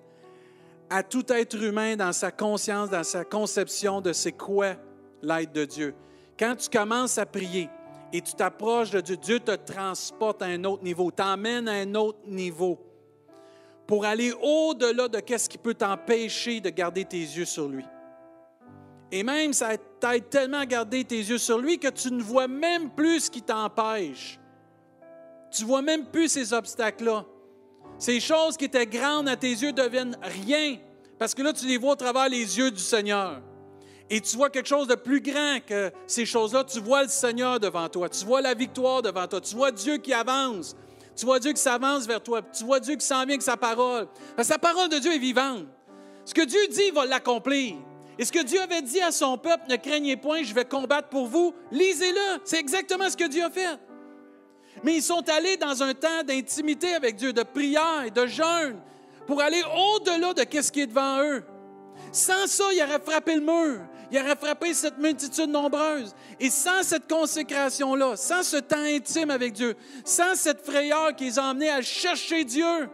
à tout être humain dans sa conscience, dans sa conception de c'est quoi l'aide de Dieu. Quand tu commences à prier et tu t'approches de Dieu, Dieu te transporte à un autre niveau, t'emmène à un autre niveau pour aller au-delà de ce qui peut t'empêcher de garder tes yeux sur lui. Et même, ça t'aide tellement à garder tes yeux sur lui que tu ne vois même plus ce qui t'empêche. Tu vois même plus ces obstacles-là. Ces choses qui étaient grandes à tes yeux deviennent rien, parce que là, tu les vois au travers les yeux du Seigneur et tu vois quelque chose de plus grand que ces choses-là. Tu vois le Seigneur devant toi. Tu vois la victoire devant toi. Tu vois Dieu qui avance. Tu vois Dieu qui s'avance vers toi. Tu vois Dieu qui s'en vient avec sa parole. Parce que sa parole de Dieu est vivante. Ce que Dieu dit, il va l'accomplir. Et ce que Dieu avait dit à son peuple, ne craignez point, je vais combattre pour vous, lisez-le. C'est exactement ce que Dieu a fait. Mais ils sont allés dans un temps d'intimité avec Dieu, de prière et de jeûne, pour aller au-delà de ce qui est devant eux. Sans ça, ils auraient frappé le mur il aurait frappé cette multitude nombreuse. Et sans cette consécration-là, sans ce temps intime avec Dieu, sans cette frayeur qui les a emmenés à chercher Dieu,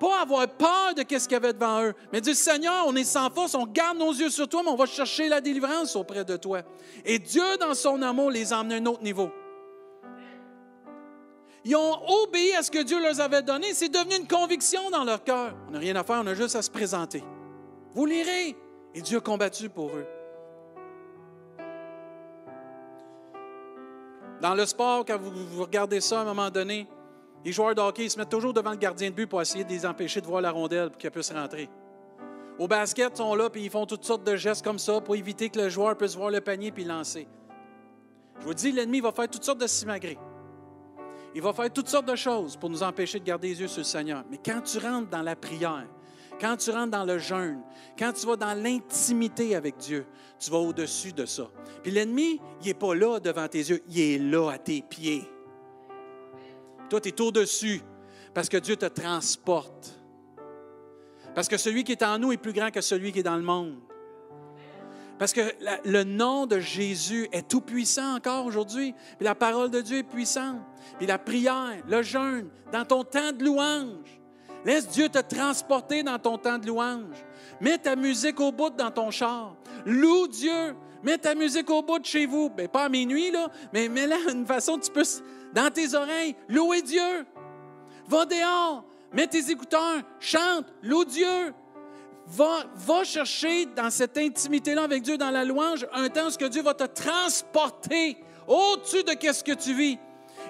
pas avoir peur de ce qu'il y avait devant eux, mais dire Seigneur, on est sans force, on garde nos yeux sur toi, mais on va chercher la délivrance auprès de toi. Et Dieu, dans son amour, les a emmenés à un autre niveau. Ils ont obéi à ce que Dieu leur avait donné. C'est devenu une conviction dans leur cœur. On n'a rien à faire, on a juste à se présenter. Vous lirez. Et Dieu a combattu pour eux. Dans le sport, quand vous, regardez ça à un moment donné, les joueurs de hockey se mettent toujours devant le gardien de but pour essayer de les empêcher de voir la rondelle pour qu'elle puisse rentrer. Au basket, ils sont là et ils font toutes sortes de gestes comme ça pour éviter que le joueur puisse voir le panier puis lancer. Je vous dis, l'ennemi va faire toutes sortes de simagrées. Il va faire toutes sortes de choses pour nous empêcher de garder les yeux sur le Seigneur. Mais quand tu rentres dans la prière, quand tu rentres dans le jeûne, quand tu vas dans l'intimité avec Dieu, tu vas au-dessus de ça. Puis l'ennemi, il n'est pas là devant tes yeux, il est là à tes pieds. Toi, tu es au-dessus parce que Dieu te transporte. Parce que celui qui est en nous est plus grand que celui qui est dans le monde. Parce que le nom de Jésus est tout puissant encore aujourd'hui. Puis la parole de Dieu est puissante. Puis la prière, le jeûne, dans ton temps de louange. Laisse Dieu te transporter dans ton temps de louange. Mets ta musique au bout dans ton char. Loue Dieu. Mets ta musique au bout de chez vous. Bien, pas à minuit, là, mais mets-la d'une façon tu peux, dans tes oreilles, louer Dieu. Va dehors, mets tes écouteurs, chante, loue Dieu. Va, va chercher dans cette intimité-là avec Dieu, dans la louange, un temps où Dieu va te transporter au-dessus de ce que tu vis.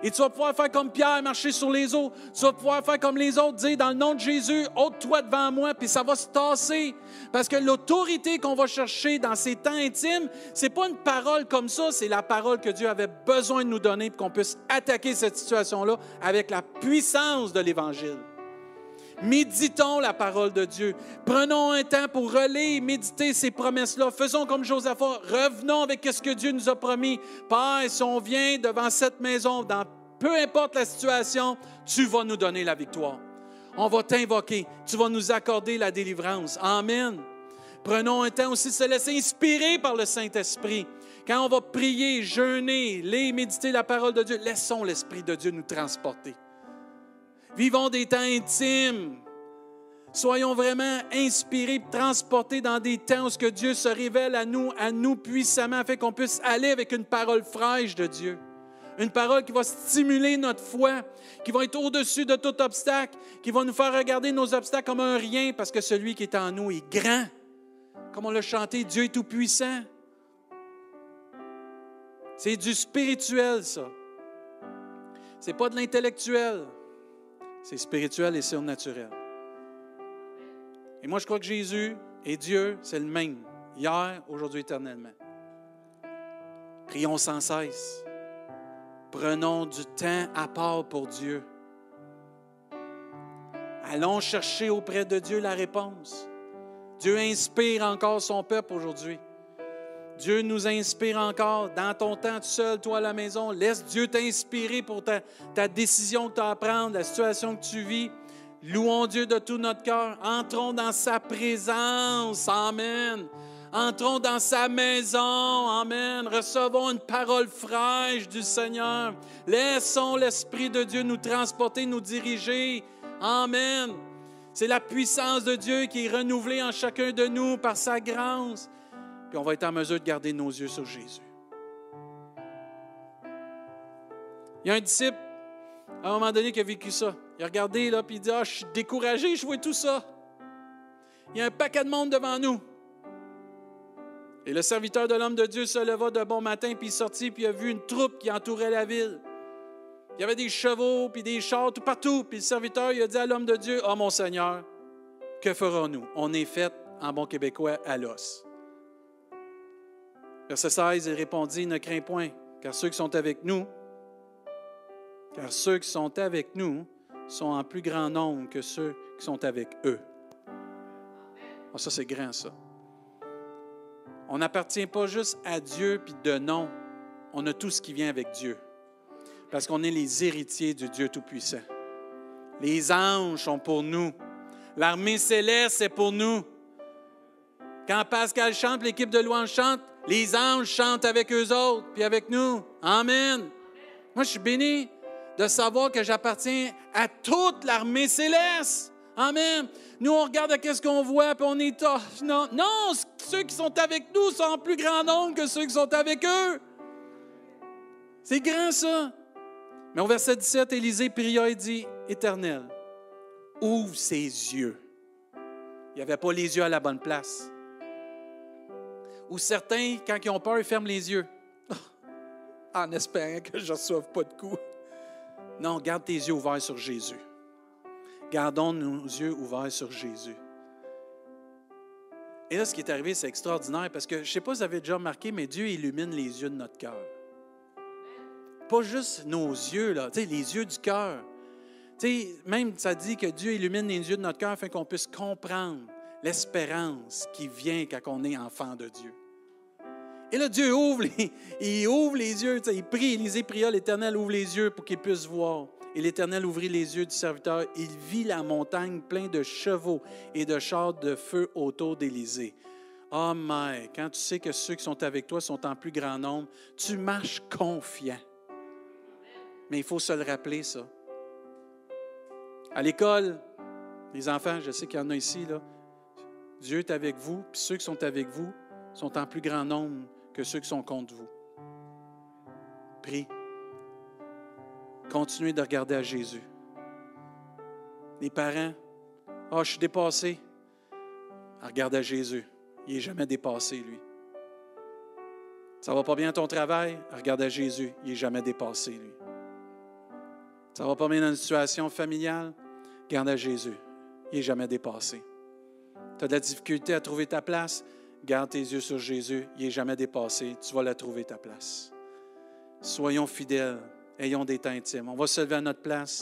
Et tu vas pouvoir faire comme Pierre, marcher sur les eaux. Tu vas pouvoir faire comme les autres, dire dans le nom de Jésus, ôte-toi devant moi, puis ça va se tasser. Parce que l'autorité qu'on va chercher dans ces temps intimes, c'est pas une parole comme ça, c'est la parole que Dieu avait besoin de nous donner pour qu'on puisse attaquer cette situation-là avec la puissance de l'Évangile. Méditons la parole de Dieu. Prenons un temps pour relire, méditer ces promesses-là. Faisons comme Josaphat. Revenons avec ce que Dieu nous a promis. Père, si on vient devant cette maison, dans peu importe la situation, tu vas nous donner la victoire. On va t'invoquer. Tu vas nous accorder la délivrance. Amen. Prenons un temps aussi de se laisser inspirer par le Saint-Esprit. Quand on va prier, jeûner, lire, méditer la parole de Dieu, laissons l'Esprit de Dieu nous transporter. Vivons des temps intimes. Soyons vraiment inspirés, transportés dans des temps où ce que Dieu se révèle à nous, à nous puissamment, afin qu'on puisse aller avec une parole fraîche de Dieu. Une parole qui va stimuler notre foi, qui va être au-dessus de tout obstacle, qui va nous faire regarder nos obstacles comme un rien, parce que celui qui est en nous est grand. Comme on l'a chanté, Dieu est tout-puissant. C'est du spirituel, ça. C'est pas de l'intellectuel. C'est spirituel et surnaturel. Et moi, je crois que Jésus et Dieu, c'est le même, hier, aujourd'hui, éternellement. Prions sans cesse. Prenons du temps à part pour Dieu. Allons chercher auprès de Dieu la réponse. Dieu inspire encore son peuple aujourd'hui. Dieu nous inspire encore. Dans ton temps tout seul, toi à la maison, laisse Dieu t'inspirer pour ta, décision que tu as à prendre, la situation que tu vis. Louons Dieu de tout notre cœur. Entrons dans sa présence. Amen. Entrons dans sa maison. Amen. Recevons une parole fraîche du Seigneur. Laissons l'Esprit de Dieu nous transporter, nous diriger. Amen. C'est la puissance de Dieu qui est renouvelée en chacun de nous par sa grâce puis on va être en mesure de garder nos yeux sur Jésus. Il y a un disciple, à un moment donné, qui a vécu ça. Il a regardé, là, puis il dit Ah, je suis découragé, je vois tout ça. Il y a un paquet de monde devant nous. Et le serviteur de l'homme de Dieu se leva de bon matin, puis il sortit, puis il a vu une troupe qui entourait la ville. Il y avait des chevaux, puis des chars, tout partout. Puis le serviteur, il a dit à l'homme de Dieu Ah, mon Seigneur, que ferons-nous? On est fait, en bon québécois, à l'os. Verset 16, il répondit, ne crains point, car ceux qui sont avec nous, car ceux qui sont avec nous sont en plus grand nombre que ceux qui sont avec eux. Ah, ça, c'est grand, ça. On n'appartient pas juste à Dieu puis de nom. On a tout ce qui vient avec Dieu. Parce qu'on est les héritiers du Dieu Tout-Puissant. Les anges sont pour nous. L'armée céleste est pour nous. Quand Pascal chante, l'équipe de louange chante, les anges chantent avec eux autres, puis avec nous. Amen. Moi, je suis béni de savoir que j'appartiens à toute l'armée céleste. Amen. Nous, on regarde à ce qu'on voit, puis on est... Non, non, ceux qui sont avec nous sont en plus grand nombre que ceux qui sont avec eux. C'est grand, ça. Mais au verset 17, Élisée pria et dit, Éternel, ouvre ses yeux. Il n'y avait pas les yeux à la bonne place. Ou certains, quand ils ont peur, ils ferment les yeux. en espérant que je ne reçoive pas de coups. Non, garde tes yeux ouverts sur Jésus. Gardons nos yeux ouverts sur Jésus. Et là, ce qui est arrivé, c'est extraordinaire parce que je ne sais pas si vous avez déjà remarqué, mais Dieu illumine les yeux de notre cœur. Pas juste nos yeux, là, les yeux du cœur. Même ça dit que Dieu illumine les yeux de notre cœur afin qu'on puisse comprendre l'espérance qui vient quand on est enfant de Dieu. Et là, Dieu ouvre les, il ouvre les yeux, il prie, Élisée pria, l'Éternel ouvre les yeux pour qu'il puisse voir. Et l'Éternel ouvrit les yeux du serviteur. Il vit la montagne pleine de chevaux et de chars de feu autour d'Élisée. Oh my, quand tu sais que ceux qui sont avec toi sont en plus grand nombre, tu marches confiant. Mais il faut se le rappeler, ça. À l'école, les enfants, je sais qu'il y en a ici, là, Dieu est avec vous, puis ceux qui sont avec vous sont en plus grand nombre que ceux qui sont contre vous. Prie. Continuez de regarder à Jésus. Les parents, ah, oh, je suis dépassé. Regarde à Jésus. Il n'est jamais dépassé, lui. Ça va pas bien ton travail? Regarde à Jésus. Il n'est jamais dépassé, lui. Ça va pas bien dans une situation familiale? Regarde à Jésus. Il n'est jamais dépassé. Tu as de la difficulté à trouver ta place? Garde tes yeux sur Jésus. Il n'est jamais dépassé. Tu vas la trouver, ta place. Soyons fidèles. Ayons des temps intimes. On va se lever à notre place.